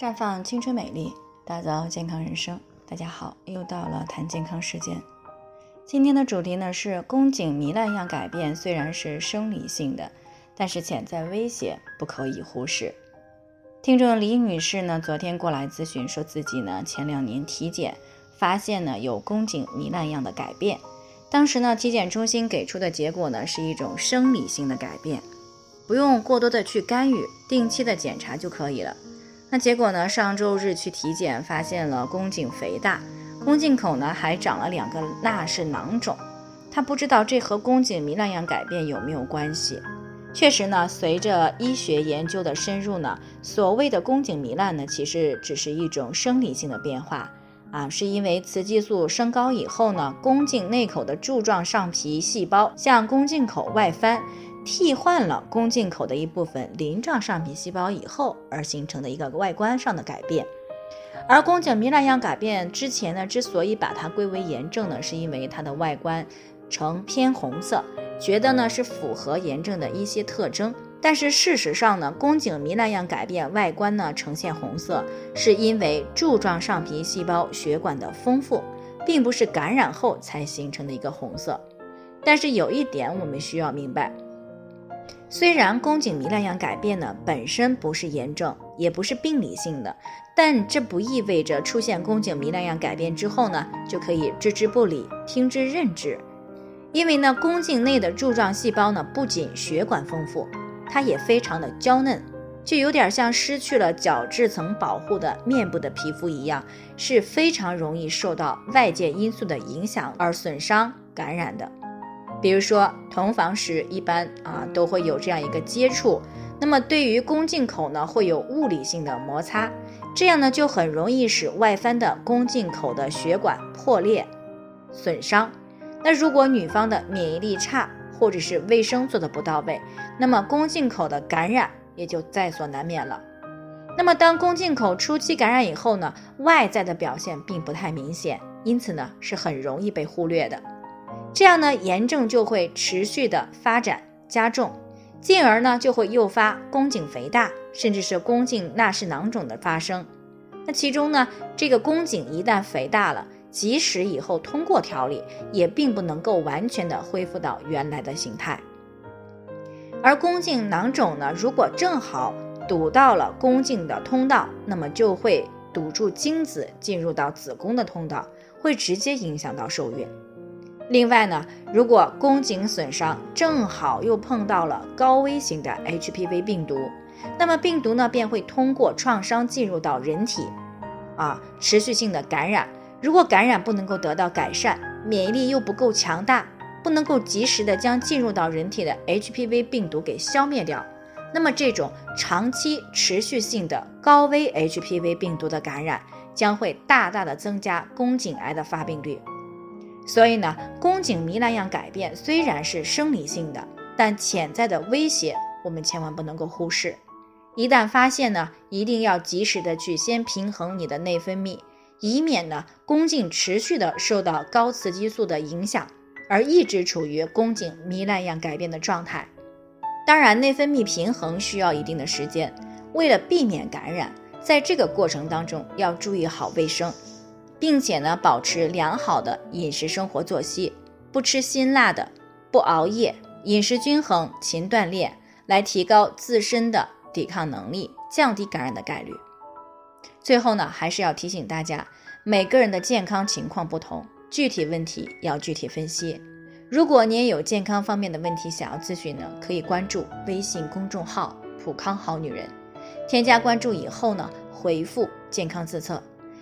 绽放青春美丽，打造健康人生。大家好，又到了谈健康时间。今天的主题呢是宫颈糜烂样改变，虽然是生理性的，但是潜在威胁不可以忽视。听众李女士呢，昨天过来咨询，说自己呢前两年体检发现呢有宫颈糜烂样的改变，当时呢体检中心给出的结果呢是一种生理性的改变，不用过多的去干预，定期的检查就可以了。那结果呢？上周日去体检，发现了宫颈肥大，宫颈口呢还长了两个纳氏囊肿。他不知道这和宫颈糜烂样改变有没有关系。确实呢，随着医学研究的深入呢，所谓的宫颈糜烂呢，其实只是一种生理性的变化啊，是因为雌激素升高以后呢，宫颈内口的柱状上皮细胞向宫颈口外翻。替换了宫颈口的一部分鳞状上皮细胞以后，而形成的一个外观上的改变。而宫颈糜烂样改变之前呢，之所以把它归为炎症呢，是因为它的外观呈偏红色，觉得呢是符合炎症的一些特征。但是事实上呢，宫颈糜烂样改变外观呢呈现红色，是因为柱状上皮细胞血管的丰富，并不是感染后才形成的一个红色。但是有一点我们需要明白。虽然宫颈糜烂样改变呢本身不是炎症，也不是病理性的，但这不意味着出现宫颈糜烂样改变之后呢就可以置之不理、听之任之。因为呢宫颈内的柱状细胞呢不仅血管丰富，它也非常的娇嫩，就有点像失去了角质层保护的面部的皮肤一样，是非常容易受到外界因素的影响而损伤、感染的。比如说同房时，一般啊都会有这样一个接触，那么对于宫颈口呢，会有物理性的摩擦，这样呢就很容易使外翻的宫颈口的血管破裂、损伤。那如果女方的免疫力差，或者是卫生做的不到位，那么宫颈口的感染也就在所难免了。那么当宫颈口初期感染以后呢，外在的表现并不太明显，因此呢是很容易被忽略的。这样呢，炎症就会持续的发展加重，进而呢就会诱发宫颈肥大，甚至是宫颈纳氏囊肿的发生。那其中呢，这个宫颈一旦肥大了，即使以后通过调理，也并不能够完全的恢复到原来的形态。而宫颈囊肿呢，如果正好堵到了宫颈的通道，那么就会堵住精子进入到子宫的通道，会直接影响到受孕。另外呢，如果宫颈损伤正好又碰到了高危型的 HPV 病毒，那么病毒呢便会通过创伤进入到人体，啊，持续性的感染。如果感染不能够得到改善，免疫力又不够强大，不能够及时的将进入到人体的 HPV 病毒给消灭掉，那么这种长期持续性的高危 HPV 病毒的感染，将会大大的增加宫颈癌的发病率。所以呢，宫颈糜烂样改变虽然是生理性的，但潜在的威胁我们千万不能够忽视。一旦发现呢，一定要及时的去先平衡你的内分泌，以免呢宫颈持续的受到高雌激素的影响，而一直处于宫颈糜烂样改变的状态。当然，内分泌平衡需要一定的时间，为了避免感染，在这个过程当中要注意好卫生。并且呢，保持良好的饮食生活作息，不吃辛辣的，不熬夜，饮食均衡，勤锻炼，来提高自身的抵抗能力，降低感染的概率。最后呢，还是要提醒大家，每个人的健康情况不同，具体问题要具体分析。如果你也有健康方面的问题想要咨询呢，可以关注微信公众号“普康好女人”，添加关注以后呢，回复“健康自测”。